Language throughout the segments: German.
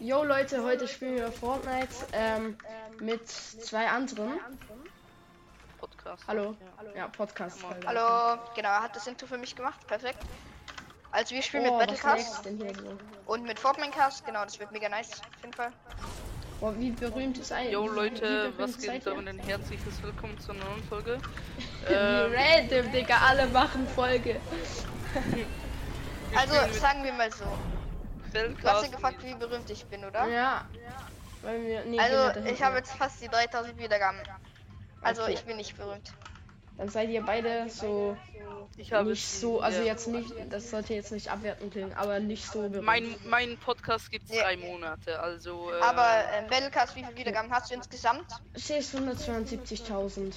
Jo Leute, heute spielen wir Fortnite ähm, mit zwei anderen. Podcast. Hallo. Ja, Podcast. Hallo. Hallo, genau, er hat das Intro für mich gemacht, perfekt. Also wir spielen Oh, mit Battlecast lag's denn hier so? und mit Fortnitecast, genau, das wird mega nice, auf jeden Fall. Boah, wie berühmt ist ein? Jo Leute, was geht damit ihr? ein herzliches Willkommen zu einer neuen Folge. Ähm, random, Digga, alle machen Folge. Also sagen wir mal so, du hast ja gefragt, wie berühmt ich bin, oder? Ja. Weil wir, nee, geh Also ich habe jetzt fast die 3000 Wiedergaben. Also Okay. ich bin nicht berühmt. Dann seid ihr beide so Ich habe nicht so, also ja. jetzt nicht, das sollte jetzt nicht abwertend klingen, aber nicht so berühmt. Mein, mein Podcast gibt Ja. drei Monate, also. Äh, Aber ähm, Battlecast, wie viele Wiedergaben hast du insgesamt? Stehst 172.000.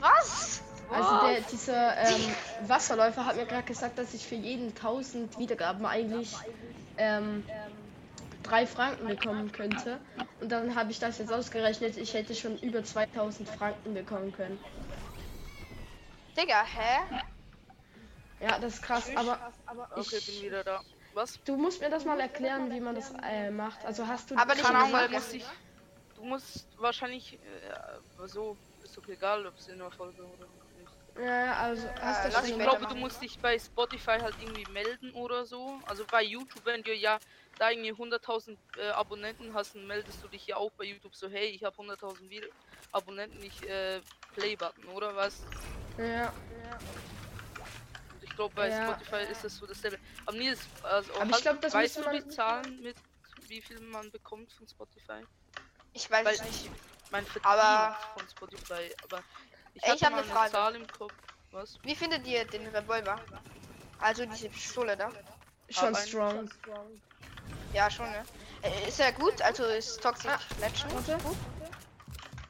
Was? Also der, dieser ähm, Wasserläufer hat mir gerade gesagt, dass ich für jeden 1000 Wiedergaben eigentlich ähm, drei Franken bekommen könnte. Und dann habe ich das jetzt ausgerechnet, ich hätte schon über 2000 Franken bekommen können. Digga, hä? Ja, das ist krass, aber okay, ich, bin wieder da. Was? du musst mir das mal erklären, wie man das äh, macht. Also hast du Aber nicht Keine muss ich. Du musst wahrscheinlich. Äh, so, ist doch egal, ob es in der Folge oder nicht. Ja, also hast Äh, du schon Ich glaube, machen. du musst dich bei Spotify halt irgendwie melden oder so. Also bei YouTube, wenn du ja da irgendwie 100.000 äh, Abonnenten hast, dann meldest du dich ja auch bei YouTube so, hey, ich habe 100.000 Vid- Abonnenten, ich äh, Play-Button, oder was? Ja. Und ich glaube, bei Ja. Spotify ist das so dasselbe. Aber nie ist, also, Aber ich hast- glaub, das weißt du die Zahlen mit, wie viel man bekommt von Spotify? Ich weiß Weil nicht. ich mein Verdienst Aber- von Spotify, aber ich Ich hatte hab mal eine eine Frage. Zahl im Kopf. Was? Wie findet ihr den Revolver? Also diese Pistole da? Schon strong. Ja, schon, ne? Äh, Ist er gut? Also ist Toxic Ah, Legend warte. gut?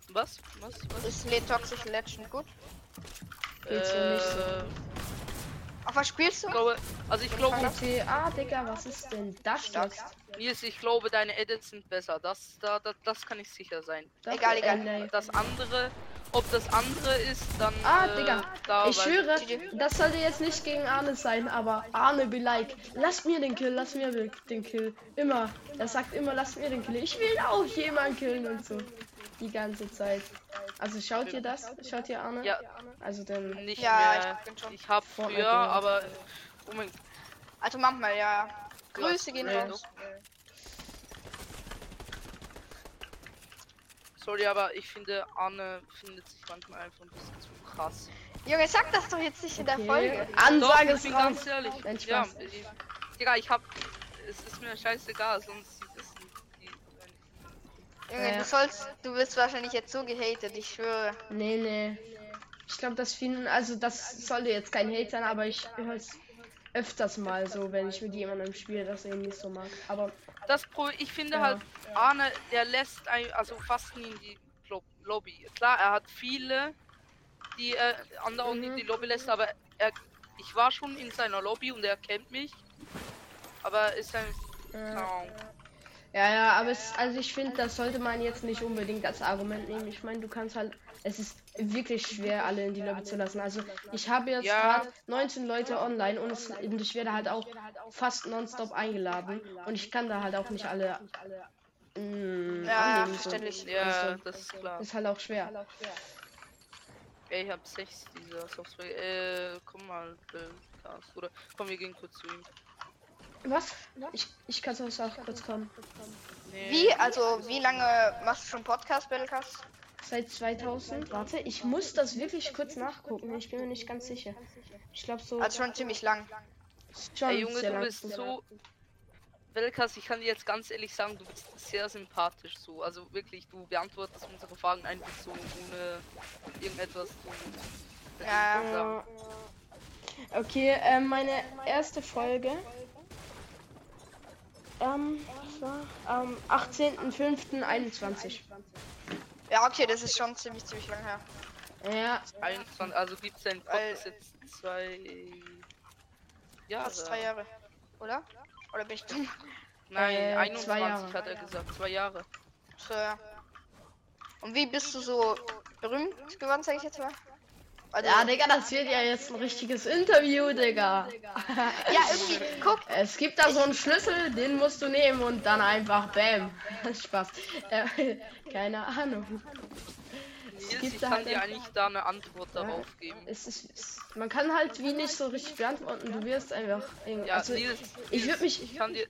Was? Was? Was? Ist Le Toxic Legend gut? Geht's ja nicht so. Äh, Auf was spielst du? Ich glaube, also ich glaube, GTA, Digga, was ist denn das jetzt? Nils, ich glaube, deine Edits sind besser. Das, da, da, das kann ich sicher sein. Das- Egal, egal. Das andere, ob das andere ist, dann. Ah, äh, Digga, da ich schwöre, das sollte jetzt nicht gegen Arne sein, aber Arne be like, lass mir den Kill, lass mir den Kill. Immer. Er sagt immer, lass mir den Kill. Ich will auch jemanden killen und so. Die ganze Zeit. Also schaut ihr das? Schaut ihr Arne? Ja, Also dann. nicht Ja, mehr. ich bin schon. Ich habe Fortnite früher, aber. Oh mein Also manchmal, ja. Grüße gehen raus. Sorry, aber ich finde, Arne findet sich manchmal einfach ein bisschen zu krass. Junge, sag das doch jetzt nicht in der Okay. Folge. Ansage Doch, ist ich bin raus. ganz ehrlich. Nein, ja, ich, Digga, ich hab. Es ist mir scheißegal, sonst sieht es. Junge, Ja. du sollst, du wirst wahrscheinlich jetzt so gehatet, ich schwöre. Nee, nee. Ich glaube, das finden, also das sollte jetzt kein Hate sein, aber ich höre es öfters mal so, wenn ich mit jemandem spiele, dass er nicht so mag. Aber Das Pro ich finde Ja. halt, Arne, der lässt ein, also fast nie in die Lo Lobby. Klar, er hat viele, die äh, andere auch Mhm. in die Lobby lässt, aber er, ich war schon in seiner Lobby und er kennt mich. Aber ist ein. äh, Ahnung. Ja, ja, aber es, also ich finde, das sollte man jetzt nicht unbedingt als Argument nehmen. Ich meine, du kannst halt, es ist wirklich schwer, alle in die Lobby zu lassen. Also ich habe jetzt Ja. gerade 19 Leute online und, es, und ich werde halt auch fast nonstop eingeladen und ich kann da halt auch nicht alle mm, Ja, annehmen. So. verständlich. Ja, Also, das ist klar. ist halt auch schwer. Ey, ich hab sechs dieser Software. Äh, komm mal, äh. Oder komm, wir gehen kurz zu ihm. Was? Ich, ich kann sonst auch kurz kommen. Nee. Wie, also wie lange machst du schon Podcast, Battlecast? Seit 2000. Warte, ich muss das wirklich kurz nachgucken. Ich bin mir nicht ganz sicher. Ich glaube so. Also schon ziemlich lang. schon Ey, Junge, du bist so. Welkas, ich kann dir jetzt ganz ehrlich sagen, du bist sehr sympathisch so. Also wirklich, du beantwortest unsere Fragen einfach so ohne irgendetwas zu. Ja. Äh, Okay, ähm, meine erste Folge. Ähm? Am 18.05.21. Ja, okay, das ist schon ziemlich, ziemlich lang her. Ja, 21, also gibt's dein Weil- Podcast jetzt zwei Jahre? Fast zwei Jahre. Oder? Oder bin ich dumm? Nein, Äh, 21 zwei Jahre. hat er gesagt, zwei Jahre. So, ja. Und wie bist du so berühmt geworden, sag ich jetzt mal? Also, Ja, Digga, das wird ja jetzt ein richtiges Interview, Digga. ja, irgendwie, guck, Es gibt da so einen Schlüssel, den musst du nehmen und dann einfach Bam. Spaß. Äh, keine Ahnung. Nils, gibt ich da kann halt dir eigentlich da eine Antwort darauf geben. Es ist, es, man kann halt wie nicht so richtig beantworten. Du wirst einfach. irgendwie- Ja, also, Nils, ich würde mich. ich kann dir,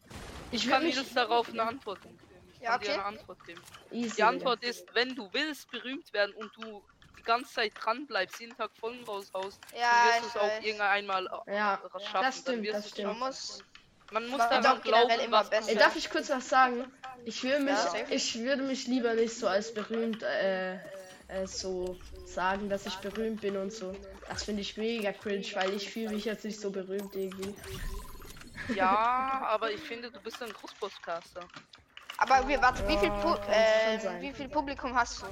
Ich ich kann mich. Nils darauf eine Antwort geben. Ich Ja, kann dir okay. eine Antwort geben. Easy, Die Antwort ist, wenn du willst berühmt werden und du die ganze Zeit dran bleibst, jeden Tag Folgen raushaust, Ja, dann wirst du es auch weiß. irgendwann einmal äh, Ja, schaffen. das dann stimmt, wirst das stimmt. man muss, Man muss daran glauben, immer besser. Darf ich kurz was sagen? Ich würde mich, Ja, ich würde mich lieber nicht so als berühmt äh, äh, so sagen, dass ich berühmt bin und so. Das finde ich mega cringe, weil ich fühle mich jetzt nicht so berühmt irgendwie. Ja, aber ich finde, du bist ein Großpodcaster. aber wir, warte, wie viel, äh, wie viel Publikum hast du?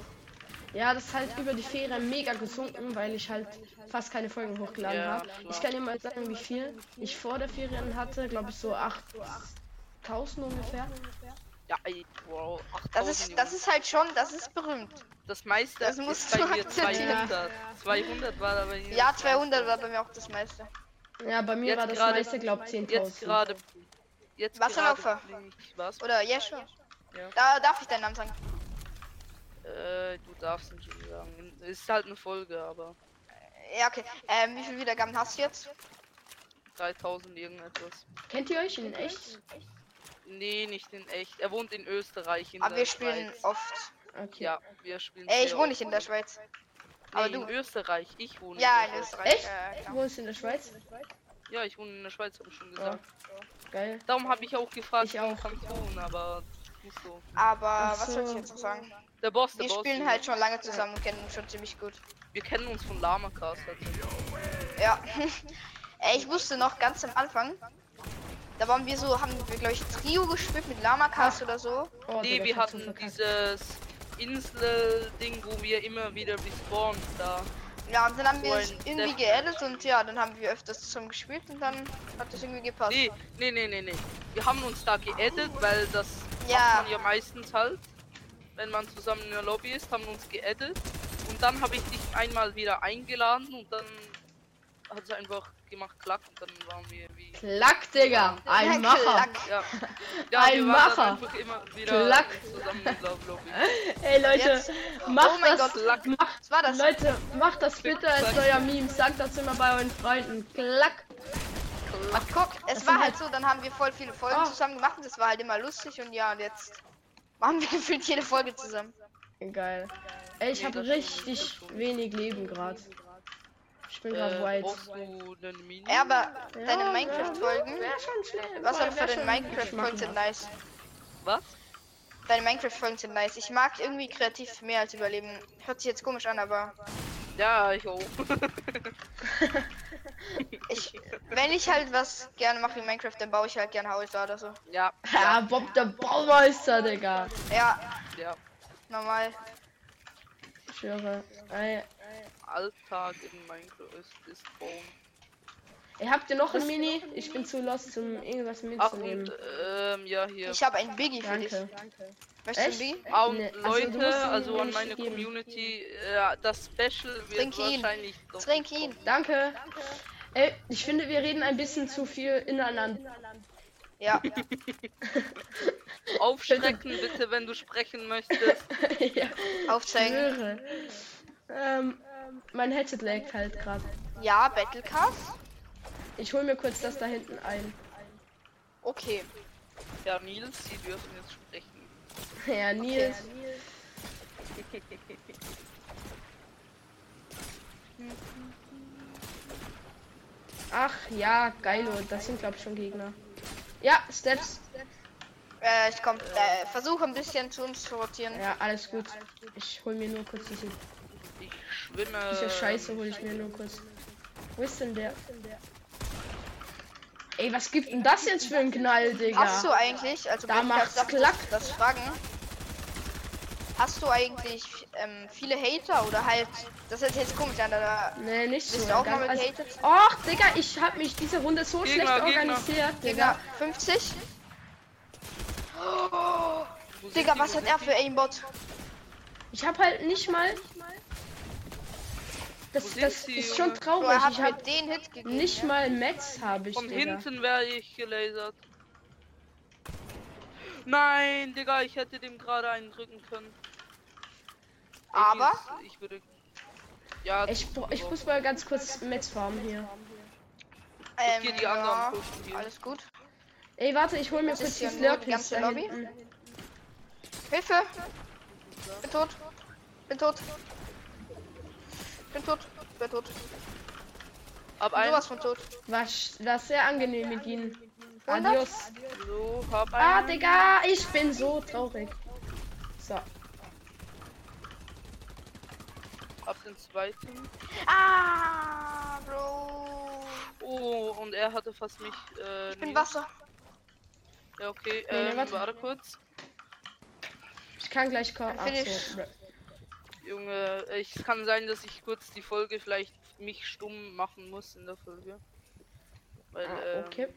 Ja, das ist halt über die Ferien mega gesunken, weil ich halt fast keine Folgen hochgeladen Ja, habe. Ich kann dir mal sagen, wie viel ich vor der Ferien hatte, glaube ich so 8000 ungefähr. Ja, ey, wow, 8000 Das ist, das ist halt schon, das ist berühmt. das meiste das ist musst bei du mir akzeptieren. 200. 200 war da bei mir. Ja, 200 war bei mir auch das meiste. Ja, bei mir Jetzt war das gerade- meiste, glaube ich, Jetzt 10.000. gerade. Jetzt Wasserlaufer. was? Oder, ja, schon. Ja. Da darf ich deinen Namen sagen. Äh, du darfst nicht sagen. Ist halt eine Folge, aber Ja, okay. Ähm, wie viele Wiedergaben hast du jetzt? 3000 irgendetwas. Kennt ihr euch in echt? Nee, nicht in echt. Er wohnt in Österreich. In Aber der wir spielen Schweiz. oft. Okay. Ja, wir spielen. Ey, ich wohne nicht in der Schweiz. Nee, aber in du. Österreich. Ich wohne. Ja, in in der Österreich. Echt? Äh, genau. Wo ist in der Schweiz? Ja, ich wohne in der Schweiz, habe ich schon Ja. gesagt. Geil. Darum habe ich auch gefragt, Ich auch. Kanton, aber nicht so. Aber Ach was soll ich so. jetzt noch sagen? Der Boss, der Wir Boss. spielen halt schon lange zusammen und kennen uns schon ziemlich gut. Wir kennen uns von Lamacast. tatsächlich. Ja. Ey, ich wusste noch ganz am Anfang. Da waren wir so, haben wir glaube ich Trio gespielt mit Lamakas oder so. Oh, Nee, wir so hatten verkackt. dieses Insel-Ding, wo wir immer wieder respawnen da. Ja, und dann haben wir So es irgendwie geaddet und ja, dann haben wir öfters zusammen gespielt und dann hat das irgendwie gepasst. Nee, nee, nee, nee, nee. Wir haben uns da geaddet, weil das Ja. macht man ja meistens halt. Wenn man zusammen in der Lobby ist, haben wir uns geaddet. Und dann habe ich dich einmal wieder eingeladen und dann hat es einfach gemacht, klack, und dann waren wir wie. Klack, Digga. Ein Ja, Macher. Ja, ja Ein Macher. Klack. zusammen in der Lobby. Ey, Leute, Jetzt- macht Oh mein das. Gott. Macht, war das? Leute, macht das bitte als euer Meme. Sagt das immer bei euren Freunden. Klack. Ach, guck, es Das war sind halt so, dann haben wir voll viele Folgen Ah. zusammen gemacht und das war halt immer lustig und ja, und jetzt machen wir gefühlt jede Folge zusammen. Geil. Ey, ich habe richtig wenig Leben gerade. Ich bin gerade Äh, white. brauchst du einen Mini? Ja, aber Ja, deine Minecraft-Folgen, Wär schon schlimm. was aber für wirklich Minecraft-Folgen sind nice. Was? Deine Minecraft-Folgen sind nice. Ich mag irgendwie kreativ mehr als überleben. Hört sich jetzt komisch an, aber Ja, ich auch. ich, wenn ich halt was gerne mache in Minecraft, dann baue ich halt gerne Häuser oder so. ja, Ja, Bob der Baumeister, Digga. Ja, ja. normal. Ich schwöre. Ey, Alltag in Minecraft ist, ist Baum. Ey, habt ihr noch ein Mini? Ich bin zu lost, um irgendwas Ach mitzunehmen. und ähm, ja hier. Ich habe ein Biggie für dich. Danke. Möchtest du ein Nee, also du Leute, also, mir an meine geben. Community, äh, das Special wird Trink ihn. wahrscheinlich doch Trink ihn. kommen. Danke. Ey, ich finde, wir reden ein bisschen zu viel ineinander. Ja. Aufschrecken bitte, wenn du sprechen möchtest. ja, Aufzeigen. Ähm, mein Headset laggt halt gerade. Ja, Battlecast? Ich hol mir kurz das da hinten ein. Okay. Ja, Nils, sie dürfen jetzt sprechen. Ja, Nils. Ach ja, geilo. Das sind glaube ich schon Gegner. Ja, Steps. Äh, ich komm, äh, versuche ein bisschen zu uns zu rotieren. Ja, alles gut. Ich hol mir nur kurz diese, Ich schwimme. diese Scheiße, hol ich mir nur kurz. Wo ist denn der? Ey, was gibt denn das jetzt für ein Knall, Digga? Hast du eigentlich, also Da macht's darf klack. Das, das fragen. Hast du eigentlich ähm, viele Hater oder halt, das ist jetzt komisch an, aber Nee, nicht so. Bist du auch mal also, gehatet? Och, Digga, ich hab mich diese Runde so Gegner, schlecht Gegner. organisiert, Digga, Digga. 50? Wo sind Digga, was hat er für Aimbot? Ich hab halt nicht mal. Das, das sie, ist schon? So, traurig. hat Ich habe den Hit gegeben. nicht ja. mal Metz habe ich, Von Digga. hinten wäre ich gelasert. Nein, Digga, ich hätte dem gerade einen drücken können. Aber? ist- Ich würde. Ja, Ich, ich muss mal ganz kurz Metz farmen hier. Ähm, hier die anderen ja, alles gut. Ey, warte, ich hol mir Das kurz ist die Slurpees da Lobby. hinten. Hilfe! Bin tot. Bin tot. Bin tot. Bin tot. Hab Bin einen. sowas von tot. War, sch- war sehr angenehm mit ihnen. Adios. So, hab Ah. Digga, ich bin so traurig. So. Hab den zweiten. Ah, Bro. Oh, und er hatte fast mich. Äh, Ich bin Wasser. Ja, okay. Nee, nee, Ähm, warte. warte kurz. Ich kann gleich kommen. Ach so. Junge, es kann sein, dass ich kurz die Folge vielleicht mich stumm machen muss in der Folge. Weil, Ah, ähm, okay.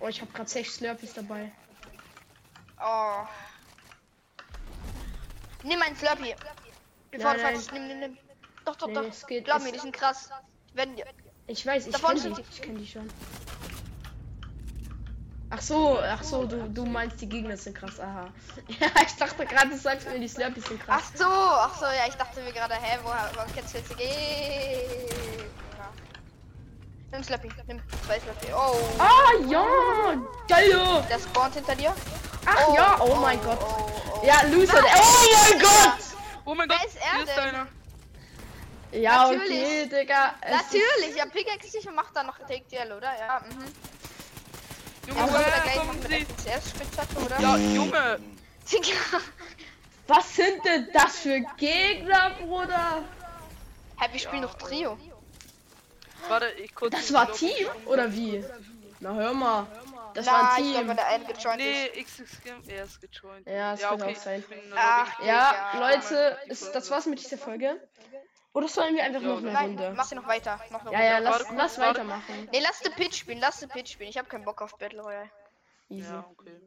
Oh, ich habe gerade sechs Slurpees dabei. Oh. Nimm meinen Slurpee. Nein, du nein. falsch nimm, nimm, nimm. Doch, doch, Nee, doch. es geht- Glaub es- mir, die sind krass. Wenn. Ich weiß, ich kenne die. Ich kenne die schon. Ach so, ach so, du, du meinst die Gegner sind krass, aha. Ja, ich dachte gerade, du sagst mir, die Slurpees sind Ach krass. so, ach so, ja, ich dachte mir gerade, hä, woher, woher kennst du jetzt die? Nimm Slurpee, nimm zwei Slurpee. Oh, Ah, ja, geil. der spawnt hinter dir. Ach ja, oh mein Gott. Oh, oh. Ja, Loser. Oh mein Gott. Oh mein Wer Gott, ist er hier ist denn? einer. Ja, okay, Natürlich. Digga. es Natürlich, ja, Pickaxe sich und macht dann noch Take DL, oder? Ja, mhm. Junge, Also, woher gleich noch kommen mit sie? Oder? Ja, Junge. Digga. Was sind denn das für Gegner, Bruder? Hä, wir spielen noch Trio. Warte, ich kurz. Das war Team oder wie? Na hör mal. Das Na, war ein ich glaube, Team. der eine gejoint Nee, ist. XX Game, er ist gejoint. Ja, das kann auch sein. ich Ach. Ja, Ja. Leute, ist, das war's mit dieser Folge. Oder sollen wir einfach Ja, noch eine Nein, Runde? mach sie noch weiter. Noch eine Ja, ja, lass, Warte, lass warte. weitermachen. Nee, lass den Pitch spielen, lass den Pitch spielen. Ich habe keinen Bock auf Battle Royale. Easy. Ja, okay.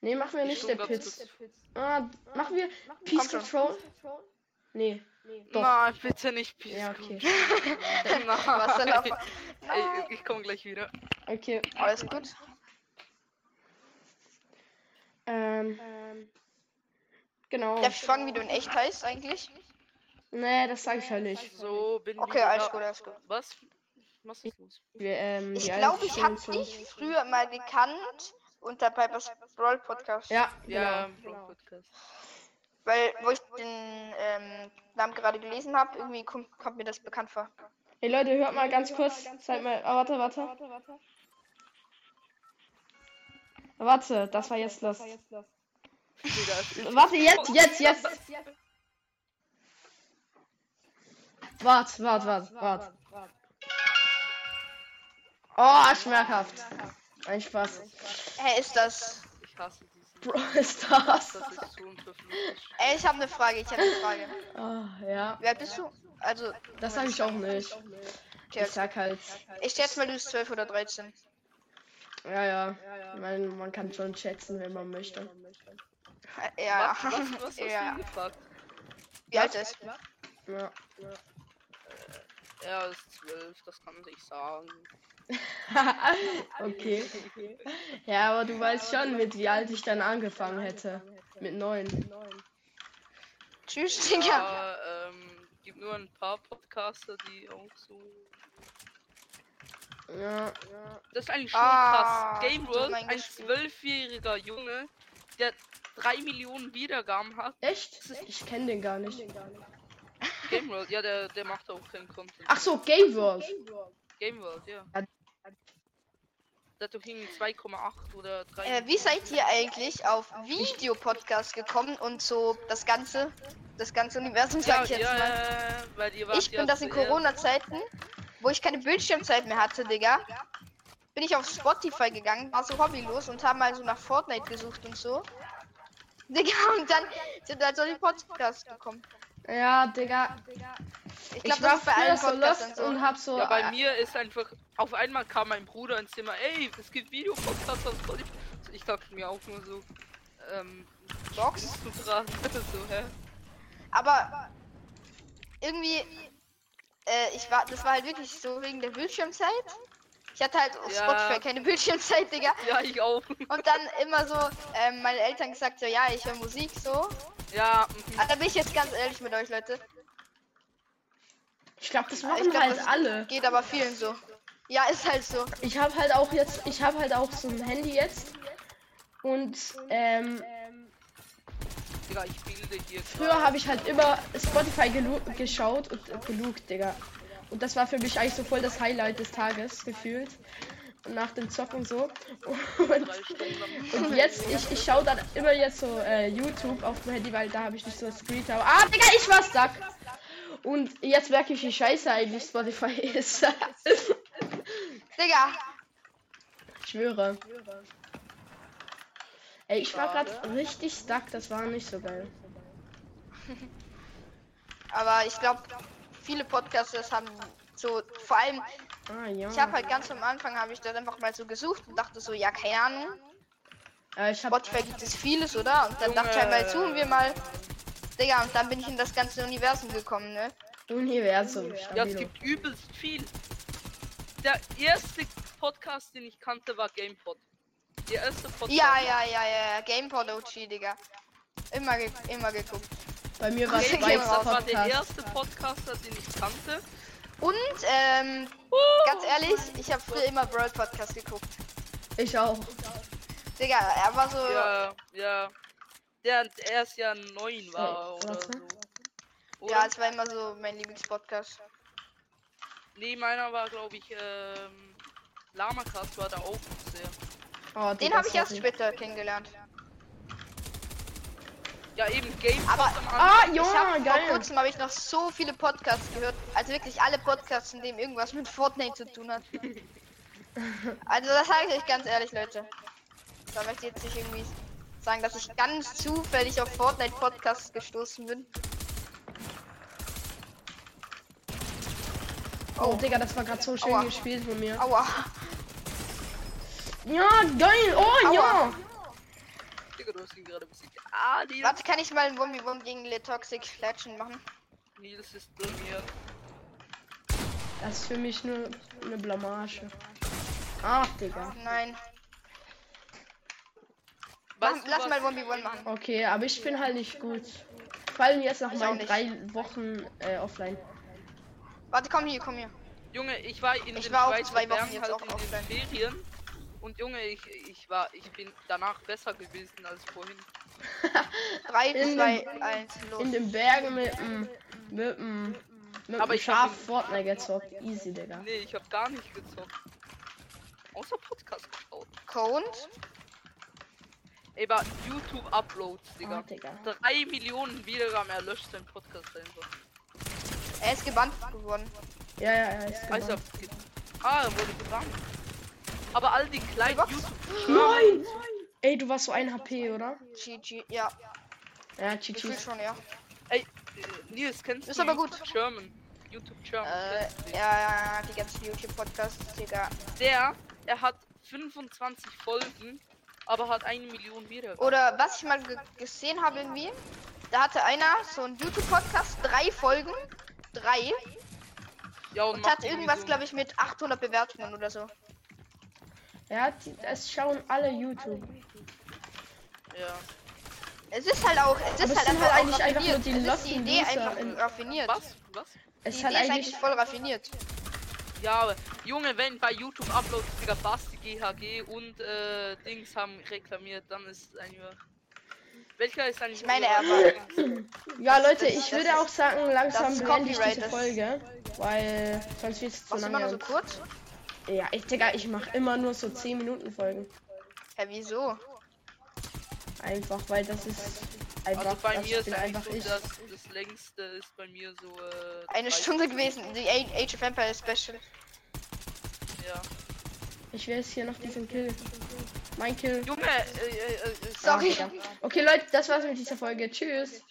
Nee, machen wir Ich nicht Pits. kurz- Ah, machen wir Peace. Control? Nee. Doch. Nein, bitte nicht Peace. Ja, okay. Nein. Was denn auf- Ey, ich komm gleich wieder. Okay. Alles gut. Ähm. Genau. Darf ich fragen, wie du in echt heißt eigentlich? Nee, das sage ich halt nicht. So, bin Okay, wieder alles da. gut, alles gut. Was? Was ist los? Wir, ähm, Ich glaube, ich habe dich früher mal gekannt unter Pipers Brawl Podcast. Ja, Ja, genau. Podcast. Weil, wo ich den ähm, Namen gerade gelesen habe, irgendwie kommt, kommt mir das bekannt vor. Hey Leute, hört mal ganz kurz. Seid mal. Oh, warte, warte. Warte, das war jetzt ist- Warte, jetzt, jetzt, jetzt. Wart, wart, wart, wart. Oh, schmerzhaft. Ein Spaß. Hä, ist das? Ich hasse diesen. Bro, ist das? Ey, ich habe eine Frage, ich habe eine Frage. Oh, ja, alt bist du? Also, das sage ich auch nicht. okay, Ich sag halt, ich schätze mal, du bist 12 oder 13. ja, ja. Man, man kann schon schätzen, wenn man möchte. Ja. Was, was, was hast Ja. du gefragt? Wie alt ist? Ja. Er ist zwölf, das kann ich sagen. okay. Ja, aber du weißt schon, mit wie alt ich dann angefangen hätte. Mit neun. Tschüss, Digga. Ja, ähm, gibt nur ein paar Podcaster, die auch so. Ja. Das ist eigentlich schon Ah, krass. Game World, ein zwölfjähriger Junge, der drei Millionen Wiedergaben hat. Echt? Ich kenne den gar nicht. Game World, ja, der, der macht auch keinen Content. Ach so, Game World. Game World, ja. Ja. Der hat doch irgendwie 2,8 oder 3. Äh, wie seid ihr eigentlich auf Videopodcast gekommen und so das ganze, das ganze Universum, ja, sag ich jetzt ja, mal? ja, weil ihr wart Ich ja bin das in Corona-Zeiten, wo ich keine Bildschirmzeit mehr hatte, Digga. Bin ich auf Spotify gegangen, war so hobbylos und habe mal so nach Fortnite gesucht und so. Digga, und dann sind da so die Podcasts gekommen. Ja, Digga. Ich Ich, glaube, war das ist bei allen so Podcastern lost so. und hab so. Ja, bei äh, mir ist einfach, auf einmal kam mein Bruder ins Zimmer, ey, es gibt Videopodcasts auf Spotify. Ich dachte mir auch nur so, ähm, Box. so, hä? Aber irgendwie, äh, ich war, das war halt wirklich so wegen der Bildschirmzeit. Ich hatte halt auf Ja. Spotify keine Bildschirmzeit, Digga. Ja, ich auch. Und dann immer so, ähm, meine Eltern gesagt so, ja, ich höre Musik so. Ja, mhm. Aber da bin ich jetzt ganz ehrlich mit euch, Leute. Ich glaube, das Ich machen glaub, halt das alle. Geht aber vielen so. Ja, ist halt so. Ich habe halt auch jetzt, ich habe halt auch so ein Handy jetzt. Und ähm, Digga, ich bilde hier. früher habe ich halt immer Spotify geschaut und äh, gelugt, Digga. Und das war für mich eigentlich so voll das Highlight des Tages gefühlt. Nach dem Zocken so. Und, Stunden am und jetzt, ich, ich schaue dann immer jetzt so äh, YouTube auf dem Handy, weil da habe ich nicht so Screen Time. Ah, Digga, ich was sack! Und jetzt merke ich, wie scheiße eigentlich Spotify ist. Digga, ich schwöre. Ey, ich war gerade richtig stuck, das war nicht so geil. aber ich glaube, viele Podcasters haben so, vor allem, Ah, ja. ich habe halt ganz am Anfang, habe ich das einfach mal so gesucht und dachte so, ja, keine Ahnung. äh, ich habe Spotify gibt es vieles, oder? Und dann dachte ich halt mal, suchen wir mal. Digga, und dann bin ich in das ganze Universum gekommen, ne? Universum. Ja, es gibt übelst viel. Der erste Podcast, den ich kannte, war GamePod. Der erste Podcast. Ja, ja, ja, ja, ja. GamePod OG, Digga. Immer, ge immer geguckt. Bei mir war es Okay, Spikes das war der Podcast. erste Podcaster, den ich kannte. Und, ähm, ganz ehrlich, ich habe früher immer World Podcast geguckt. Ich auch. Digga, er war so. Ja, ja. Der erst ja neun war oder so. Oder? Ja, es war immer so mein Lieblingspodcast. Nee, meiner war, glaube ich, ähm, Lamacast war da auch sehr. Oh, Den habe ich erst später kennengelernt. Ja, eben GamePod Aber-. Ah, ja, hab, vor geil. kurzem habe ich noch so viele Podcasts gehört. Also wirklich alle Podcasts, in dem irgendwas mit Fortnite zu tun hat. Also das sage ich euch ganz ehrlich, Leute. Da möchte ich jetzt nicht irgendwie sagen, dass ich ganz zufällig auf Fortnite Podcasts gestoßen bin. Oh, Digga, das war gerade so schön Aua. gespielt von mir. Aua. Ja, geil. Oh, Aua. ja. Digga, du hast ihn gerade besiegt. Ah, Nils, Warte, kann ich mal ein 1v1 gegen Le Toxic Legend machen? Nils ist blamiert. Das ist für mich nur eine Blamage. Ach, Digga. Nein. Du, lass was- mal 1v1 machen. Okay, aber ich bin halt nicht gut. Vor allem jetzt nach Ich meinen drei Wochen äh, offline. Warte, komm hier, komm hier. Junge, ich war in Ich den war auch zwei Wochen jetzt halt auch in den offline. Ferien. Und Junge, ich, ich war, ich bin danach besser gewesen als vorhin. 3, In 2, 1, los. In den Bergen mit dem mit dem mit Aber dem Schaf Fortnite gezockt. Easy, Digga. Nee, ich hab gar nicht gezockt. Außer Podcast geschaut. Count. Ey, aber YouTube-Uploads, Digga. Digga. Drei Millionen Wiedergaben, er löscht seinen Podcast einfach. Er ist gebannt geworden. Ja, ja, ja. Ist Also, gebannt. ah, er wurde gebannt. Aber all die kleinen Was? YouTube. Nein! Ey, du warst so ein HP, oder? GG, ja. Ja, GG. schon, ja. Ey, äh, Nils, kennst Ist du aber YouTube gut. German? YouTube German. Äh, ja, ja, ja, die ganzen YouTube-Podcasts, Digga. Der, er hat 25 Folgen, aber hat eine Million Wiedergaben. Oder was ich mal ge gesehen habe irgendwie, da hatte einer so einen YouTube-Podcast, drei Folgen, drei, Ja, und macht hat irgendwas, glaube ich, mit 800 Bewertungen oder so. Ja, die, es schauen alle YouTube. Ja. Es ist halt auch, es ist halt einfach, halt eigentlich einfach raffiniert. nur die es ist die Idee einfach in- raffiniert. Was? Was? Die Es Idee ist eigentlich. eigentlich voll raffiniert. Ja, aber Junge, wenn bei YouTube Uploads Digga Basti GHG und äh, Dings haben reklamiert, dann ist es eigentlich. Welcher ist eigentlich. Ich meine, er Ja, Leute, das- ich das würde ist- auch sagen, langsam beende ich diese Folge. Weil sonst wird es zu Was immer nur lange. so kurz? Ja, ich, Digga, ich mache immer nur so 10 Minuten Folgen. Hä, wieso? Einfach, weil das ist einfach. Also bei das mir ist einfach so, ich. das, das längste ist bei mir so. Äh, Eine 30 Stunde gewesen, die Age of Empire Special. Ja. Ich will jetzt hier noch diesen Kill. Mein Kill. Junge, äh, äh, äh, Sorry. Ah, okay, Leute, das war's mit dieser Folge. Tschüss.